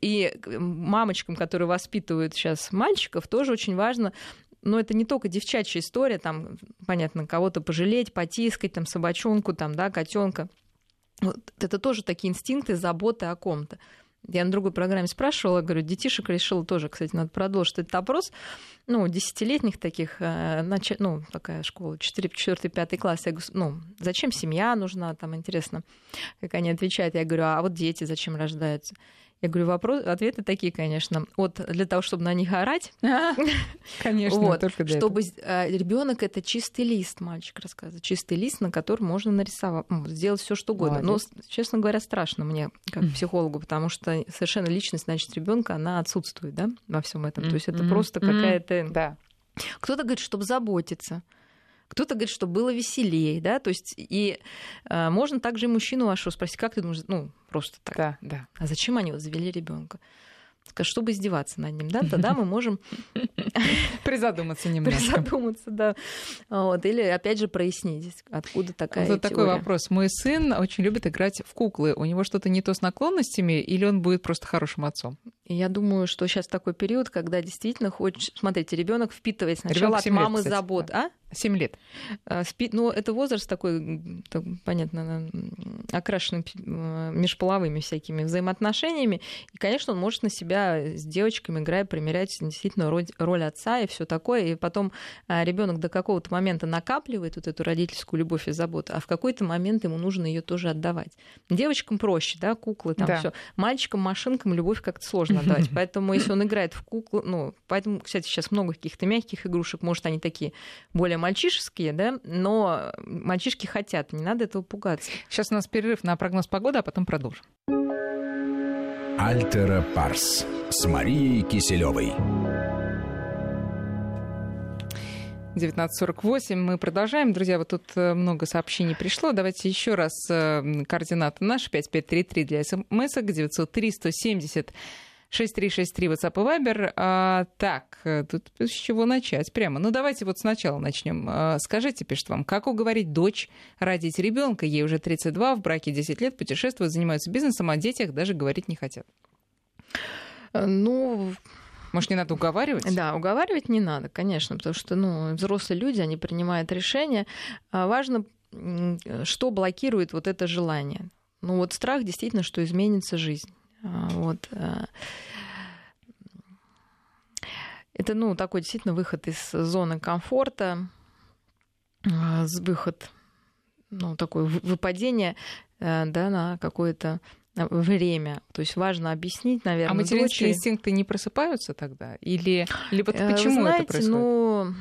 и мамочкам, которые воспитывают сейчас мальчиков, тоже очень важно но это не только девчачья история, там, понятно, кого-то пожалеть, потискать, там, собачонку, там, да, котенка. Вот это тоже такие инстинкты заботы о ком-то. Я на другой программе спрашивала, говорю, детишек решила тоже, кстати, надо продолжить этот опрос. Ну, десятилетних таких, э, ну, такая школа, 4, 4 5 класс. Я говорю, ну, зачем семья нужна, там интересно, как они отвечают. Я говорю, а вот дети зачем рождаются? Я говорю, вопрос, ответы такие, конечно. Вот для того, чтобы на них орать. Конечно, вот, только для Чтобы э, ребенок это чистый лист, мальчик рассказывает. Чистый лист, на котором можно нарисовать, ну, сделать все что угодно. Но, честно говоря, страшно мне, как психологу, потому что совершенно личность, значит, ребенка, она отсутствует, да, во всем этом. То есть это просто какая-то. Да. Кто-то говорит, чтобы заботиться. Кто-то говорит, что было веселее, да, то есть и э, можно также и мужчину вашего спросить, как ты думаешь, ну, просто так. Да, да. А зачем они вот завели ребенка? Чтобы издеваться над ним, да, тогда мы можем призадуматься немножко. Призадуматься, да. Вот. Или, опять же, прояснить, откуда такая Вот такой вопрос. Мой сын очень любит играть в куклы. У него что-то не то с наклонностями, или он будет просто хорошим отцом? Я думаю, что сейчас такой период, когда действительно хочешь... Смотрите, ребенок впитывает сначала от мамы забот. А? 7 лет. А, спит, ну, это возраст такой, так, понятно, окрашенный э, межполовыми всякими взаимоотношениями. И, конечно, он может на себя с девочками, играя, примерять действительно роль, роль отца и все такое. И потом а, ребенок до какого-то момента накапливает вот эту родительскую любовь и заботу, а в какой-то момент ему нужно ее тоже отдавать. Девочкам проще, да, куклы, там да. все. Мальчикам, машинкам любовь как-то сложно отдавать. Поэтому, если он играет в куклы, ну, поэтому, кстати, сейчас много каких-то мягких игрушек, может, они такие более мальчишеские, да, но мальчишки хотят, не надо этого пугаться. Сейчас у нас перерыв на прогноз погоды, а потом продолжим. Альтера Парс с Марией Киселевой. 19.48. Мы продолжаем. Друзья, вот тут э, много сообщений пришло. Давайте еще раз э, координаты наши. 5533 для смс 903 170 6363 WhatsApp и Viber. А, так, э, тут с чего начать прямо. Ну, давайте вот сначала начнем. А, скажите, пишет вам, как уговорить дочь родить ребенка? Ей уже 32, в браке 10 лет, путешествуют, занимаются бизнесом, о детях даже говорить не хотят. Э, ну, может, не надо уговаривать? Да, уговаривать не надо, конечно, потому что ну, взрослые люди, они принимают решения. А важно, что блокирует вот это желание. Ну вот страх действительно, что изменится жизнь. А, вот. Э, это, ну, такой действительно выход из зоны комфорта, а, выход, ну, такое выпадение, э, да, на какое-то время. То есть важно объяснить, наверное. А материнские дочери... инстинкты не просыпаются тогда? Или либо э, почему знаете, это происходит? Ну,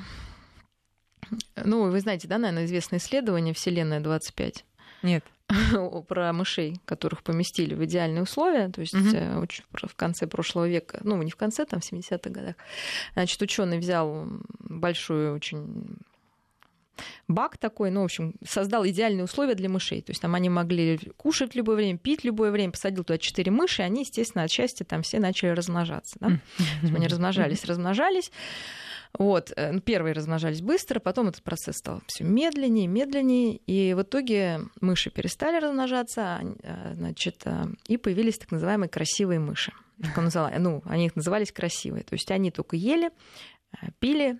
ну, вы знаете, да, наверное, известное исследование Вселенная 25. Нет. про мышей, которых поместили в идеальные условия, то есть угу. в конце прошлого века, ну не в конце, там в 70-х годах, значит, ученый взял большую очень бак такой, ну, в общем, создал идеальные условия для мышей. То есть там они могли кушать в любое время, пить в любое время, посадил туда четыре мыши, и они, естественно, от счастья там все начали размножаться. Да? Они размножались, размножались. Вот, э, ну, первые размножались быстро, потом этот процесс стал все медленнее, медленнее, и в итоге мыши перестали размножаться, э, значит, э, и появились так называемые красивые мыши. Ну, они их назывались красивые. То есть они только ели, пили.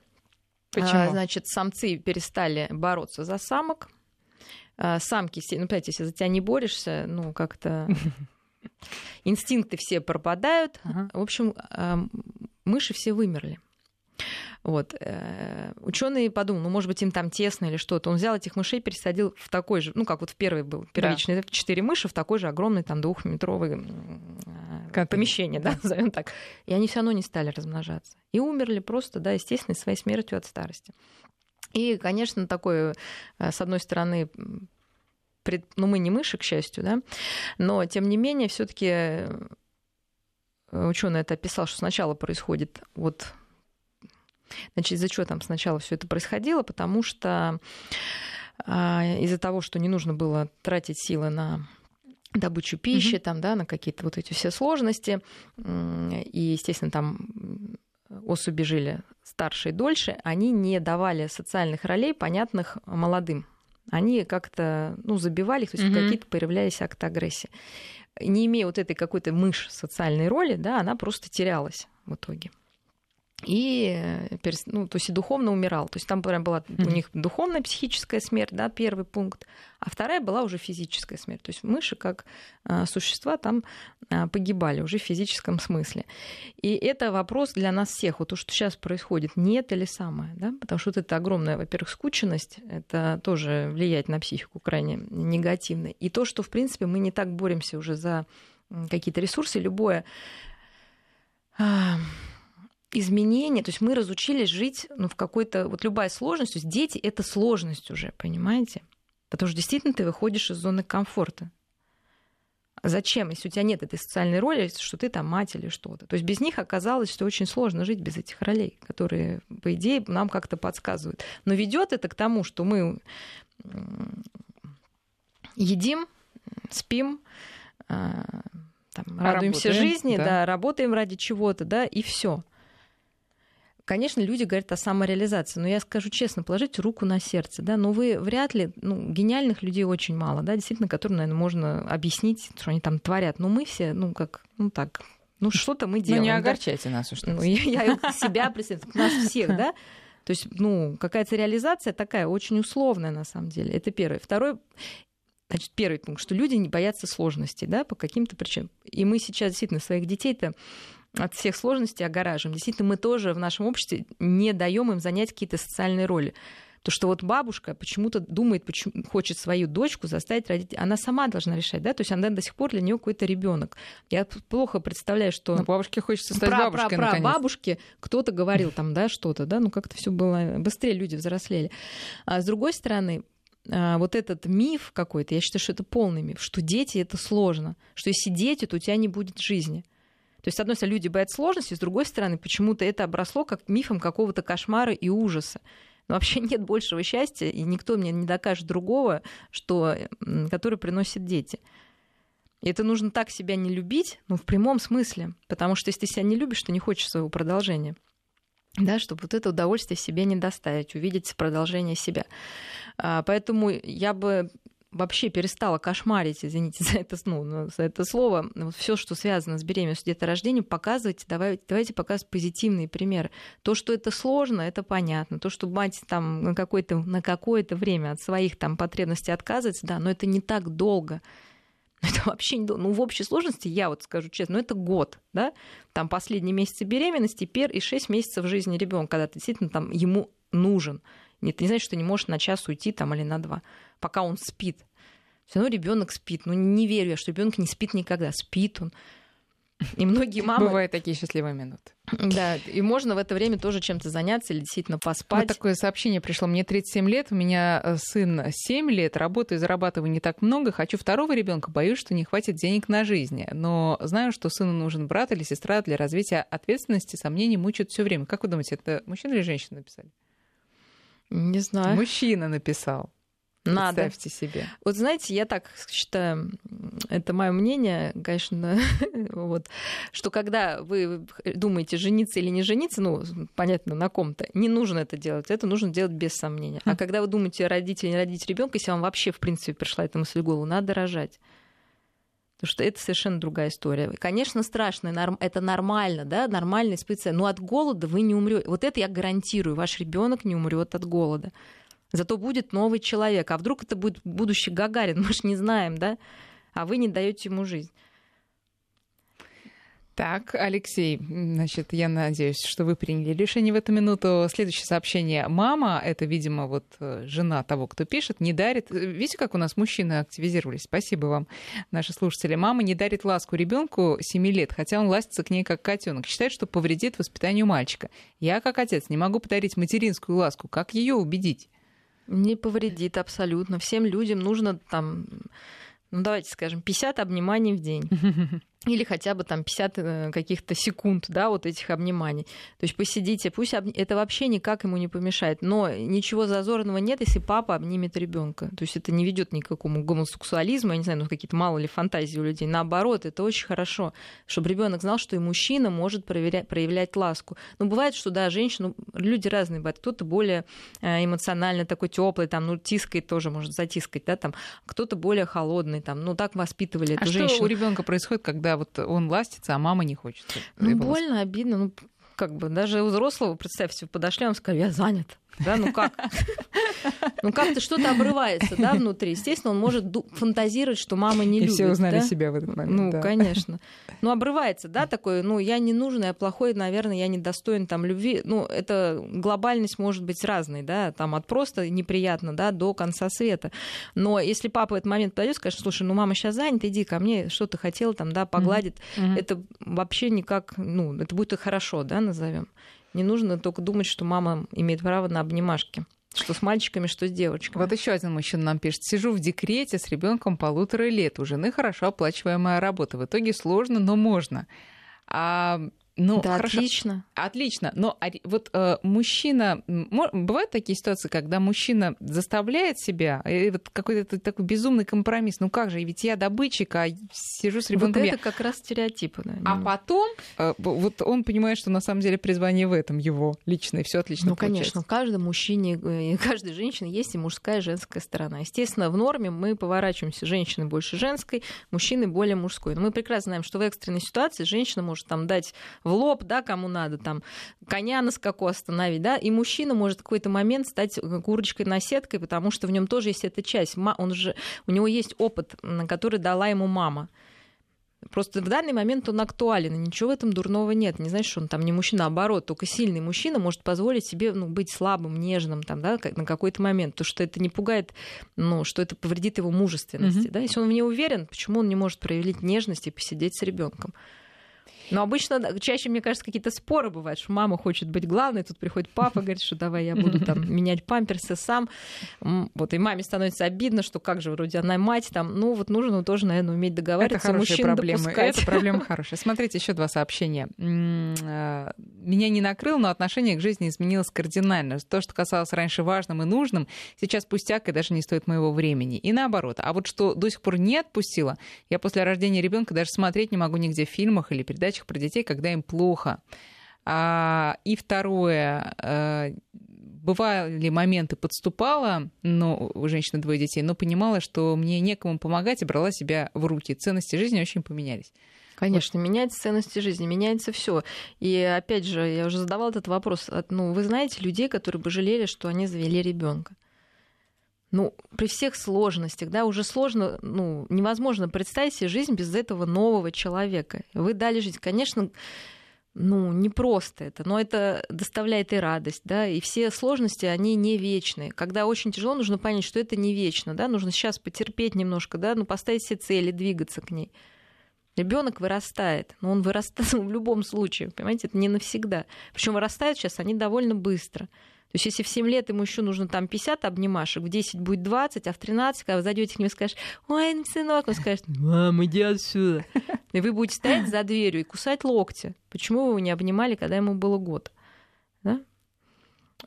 Почему? Значит, самцы перестали бороться за самок. Самки, ну, понимаете, если за тебя не борешься, ну, как-то инстинкты все пропадают. В общем, мыши все вымерли. Вот. Э, Ученый подумал, ну, может быть, им там тесно или что-то. Он взял этих мышей, пересадил в такой же, ну, как вот в первый был первичный, да. четыре мыши в такой же огромный там двухметровый как помещение, да, назовем так. И они все равно не стали размножаться. И умерли просто, да, естественно, своей смертью от старости. И, конечно, такое, э, с одной стороны, пред... ну, мы не мыши, к счастью, да, но, тем не менее, все таки э, ученый это описал, что сначала происходит вот Значит, из-за чего там сначала все это происходило? Потому что а, из-за того, что не нужно было тратить силы на добычу пищи, mm-hmm. там, да, на какие-то вот эти все сложности. И, естественно, там особи жили старше и дольше, они не давали социальных ролей, понятных молодым. Они как-то ну, забивали то есть mm-hmm. какие-то появлялись акты агрессии. Не имея вот этой какой-то мышь социальной роли, да, она просто терялась в итоге и э, ну, то есть и духовно умирал. То есть там прям была у них духовная психическая смерть, да, первый пункт, а вторая была уже физическая смерть. То есть мыши как а, существа там а, погибали уже в физическом смысле. И это вопрос для нас всех. Вот то, что сейчас происходит, нет или самое, да? Потому что вот это огромная, во-первых, скученность, это тоже влияет на психику крайне негативно. И то, что, в принципе, мы не так боремся уже за какие-то ресурсы, любое а, изменения, то есть мы разучились жить ну, в какой-то, вот любая сложность, то есть дети — это сложность уже, понимаете? Потому что действительно ты выходишь из зоны комфорта. Зачем, если у тебя нет этой социальной роли, что ты там мать или что-то? То есть без них оказалось, что очень сложно жить без этих ролей, которые, по идее, нам как-то подсказывают. Но ведет это к тому, что мы едим, спим, а, там, радуемся работаем, жизни, да. да, работаем ради чего-то, да, и все. Конечно, люди говорят о самореализации, но я скажу честно, положите руку на сердце, да, но вы вряд ли, ну, гениальных людей очень мало, да, действительно, которым, наверное, можно объяснить, что они там творят, но мы все, ну, как, ну, так, ну, что-то мы делаем. Ну, не огорчайте да? нас уж. Ну, я, я себя представляю, нас всех, да, то есть, ну, какая-то реализация такая очень условная на самом деле. Это первое. Второй, Значит, первый пункт, что люди не боятся сложностей, да, по каким-то причинам. И мы сейчас действительно своих детей-то от всех сложностей огораживаем. Действительно, мы тоже в нашем обществе не даем им занять какие-то социальные роли. То, что вот бабушка почему-то думает, почему, хочет свою дочку заставить родить, она сама должна решать, да, то есть она до сих пор для нее какой-то ребенок. Я плохо представляю, что... Но бабушке хочется стать про, бабушкой, про, про бабушки кто-то говорил там, да, что-то, да, ну как-то все было, быстрее люди взрослели. А с другой стороны, а, вот этот миф какой-то, я считаю, что это полный миф, что дети это сложно, что если дети, то у тебя не будет жизни. То есть, с одной стороны, люди боятся сложности, с другой стороны, почему-то это обросло как мифом какого-то кошмара и ужаса. Но вообще нет большего счастья, и никто мне не докажет другого, что, который приносит дети. И это нужно так себя не любить, ну, в прямом смысле. Потому что если ты себя не любишь, то не хочешь своего продолжения. Да, чтобы вот это удовольствие себе не доставить, увидеть продолжение себя. А, поэтому я бы вообще перестала кошмарить, извините за это, ну, за это слово, все, что связано с беременностью, деторождением, показывайте, давайте, давайте показывать позитивные примеры. То, что это сложно, это понятно. То, что мать там на, какое-то, на какое-то время от своих там потребностей отказывается, да, но это не так долго. Это вообще не Ну, в общей сложности, я вот скажу честно, ну, это год, да? Там последние месяцы беременности, пер и 6 месяцев жизни ребенка, когда ты действительно там ему нужен. Нет, ты не знаешь, что не можешь на час уйти там или на два, пока он спит. Все равно ребенок спит. Ну, не верю я, что ребенок не спит никогда. Спит он. И многие мамы... Бывают такие счастливые минуты. Да, и можно в это время тоже чем-то заняться или действительно поспать. Вот такое сообщение пришло. Мне 37 лет, у меня э, сын 7 лет, работаю и зарабатываю не так много, хочу второго ребенка, боюсь, что не хватит денег на жизнь. Но знаю, что сыну нужен брат или сестра для развития ответственности, сомнений мучают все время. Как вы думаете, это мужчина или женщина написали? Не знаю. Мужчина написал. Надо. Представьте себе. Вот знаете, я так считаю, это мое мнение, конечно, вот, что когда вы думаете, жениться или не жениться, ну, понятно, на ком-то, не нужно это делать. Это нужно делать без сомнения. А хм. когда вы думаете, родить или не родить ребенка, если вам вообще, в принципе, пришла эта мысль в голову, надо рожать. Потому что это совершенно другая история. Конечно, страшно, это нормально, да, нормальная испытание. Но от голода вы не умрете. Вот это я гарантирую, ваш ребенок не умрет от голода. Зато будет новый человек. А вдруг это будет будущий Гагарин, мы же не знаем, да? А вы не даете ему жизнь. Так, Алексей, значит, я надеюсь, что вы приняли решение в эту минуту. Следующее сообщение. Мама, это, видимо, вот э, жена того, кто пишет, не дарит... Видите, как у нас мужчины активизировались? Спасибо вам, наши слушатели. Мама не дарит ласку ребенку 7 лет, хотя он ластится к ней как котенок. Считает, что повредит воспитанию мальчика. Я, как отец, не могу подарить материнскую ласку. Как ее убедить? Не повредит абсолютно. Всем людям нужно там, ну давайте скажем, 50 обниманий в день. или хотя бы там 50 э, каких-то секунд, да, вот этих обниманий. То есть посидите, пусть об... это вообще никак ему не помешает, но ничего зазорного нет, если папа обнимет ребенка. То есть это не ведет ни к какому гомосексуализму, я не знаю, ну какие-то мало ли фантазии у людей. Наоборот, это очень хорошо, чтобы ребенок знал, что и мужчина может проверять, проявлять ласку. Но бывает, что да, женщины, люди разные бывают. Кто-то более э, эмоционально такой теплый, там, ну, тискает тоже, может затискать, да, там, кто-то более холодный, там, ну, так воспитывали а эту женщину. что у ребенка происходит, когда вот он ластится, а мама не хочет. Ну, больно, обидно. Ну, как бы даже у взрослого, представьте, подошли, он сказал, я занят. Да, ну как? Ну как-то что-то обрывается, да, внутри. Естественно, он может фантазировать, что мама не и любит. все узнали да? себя в этот момент. Ну, да. конечно. Ну, обрывается, да, такое, ну, я не нужен, я плохой, наверное, я не достоин там любви. Ну, это глобальность может быть разной, да, там от просто неприятно, да, до конца света. Но если папа в этот момент подойдет, скажет, слушай, ну, мама сейчас занята, иди ко мне, что ты хотела там, да, погладит. Mm-hmm. Это вообще никак, ну, это будет и хорошо, да, назовем. Не нужно только думать, что мама имеет право на обнимашки. Что с мальчиками, что с девочками. Вот еще один мужчина нам пишет. Сижу в декрете с ребенком полутора лет. У жены хорошо оплачиваемая работа. В итоге сложно, но можно. А Ну, да, хорошо. отлично. Отлично. Но вот э, мужчина... Бывают такие ситуации, когда мужчина заставляет себя, и вот какой-то такой безумный компромисс. Ну как же, ведь я добытчик, а сижу с ребенком. Вот это я... как раз стереотипы. Да, а потом э, вот он понимает, что на самом деле призвание в этом его личное, все отлично Ну, получается. конечно, у каждого мужчине, и каждой женщины есть и мужская, и женская сторона. Естественно, в норме мы поворачиваемся женщины больше женской, мужчины более мужской. Но мы прекрасно знаем, что в экстренной ситуации женщина может там дать в лоб, да, кому надо, там, коня на скаку остановить, да, и мужчина может в какой-то момент стать курочкой на сеткой, потому что в нем тоже есть эта часть. Он же, у него есть опыт, который дала ему мама. Просто в данный момент он актуален, и ничего в этом дурного нет. Не значит, что он там не мужчина, наоборот, только сильный мужчина может позволить себе ну, быть слабым, нежным там, да, на какой-то момент, то что это не пугает, ну, что это повредит его мужественности. Mm-hmm. Да? Если он в ней уверен, почему он не может проявить нежность и посидеть с ребенком? Но обычно чаще, мне кажется, какие-то споры бывают, что мама хочет быть главной, тут приходит папа, говорит, что давай я буду там менять памперсы сам. Вот и маме становится обидно, что как же вроде она мать там, ну вот нужно тоже, наверное, уметь договариваться. Это хорошая проблема. Это проблема хорошая. Смотрите, еще два сообщения. Э, меня не накрыл, но отношение к жизни изменилось кардинально. То, что казалось раньше важным и нужным, сейчас пустяк и даже не стоит моего времени. И наоборот. А вот что до сих пор не отпустило, я после рождения ребенка даже смотреть не могу нигде в фильмах или передачах передачах про детей, когда им плохо. А, и второе, э, бывали моменты подступала, но у женщины двое детей, но понимала, что мне некому помогать и брала себя в руки. Ценности жизни очень поменялись. Конечно, вот. меняются ценности жизни, меняется все. И опять же, я уже задавала этот вопрос. Ну, вы знаете людей, которые бы жалели, что они завели ребенка? Ну, при всех сложностях, да, уже сложно, ну, невозможно представить себе жизнь без этого нового человека. Вы дали жизнь, конечно, ну, не просто это, но это доставляет и радость, да, и все сложности, они не вечные. Когда очень тяжело, нужно понять, что это не вечно, да, нужно сейчас потерпеть немножко, да, ну, поставить себе цели, двигаться к ней. Ребенок вырастает, но он вырастает в любом случае, понимаете, это не навсегда. Причем вырастают сейчас они довольно быстро. То есть если в 7 лет ему еще нужно там 50 обнимашек, в 10 будет 20, а в 13, когда вы зайдете к нему и скажешь, ой, сынок, он скажет, мам, иди отсюда. И вы будете стоять за дверью и кусать локти. Почему вы его не обнимали, когда ему было год? Да?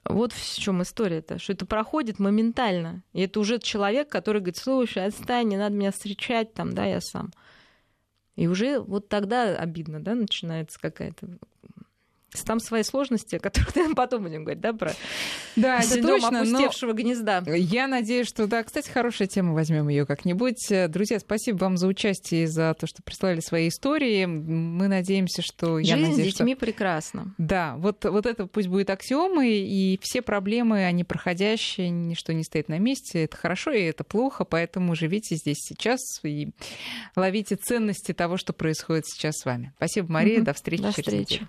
Вот в чем история-то, что это проходит моментально. И это уже человек, который говорит, слушай, отстань, не надо меня встречать, там, да, я сам. И уже вот тогда обидно, да, начинается какая-то там свои сложности, о которых мы потом будем говорить, да, про да, это точно, опустевшего гнезда. Я надеюсь, что да. Кстати, хорошая тема, возьмем ее как-нибудь. Друзья, спасибо вам за участие и за то, что прислали свои истории. Мы надеемся, что... Жизнь я надеюсь, с детьми что... прекрасна. Да, вот, вот это пусть будет аксиомой, и все проблемы, они проходящие, ничто не стоит на месте. Это хорошо и это плохо, поэтому живите здесь сейчас и ловите ценности того, что происходит сейчас с вами. Спасибо, Мария, угу. до встречи до через встречи. неделю.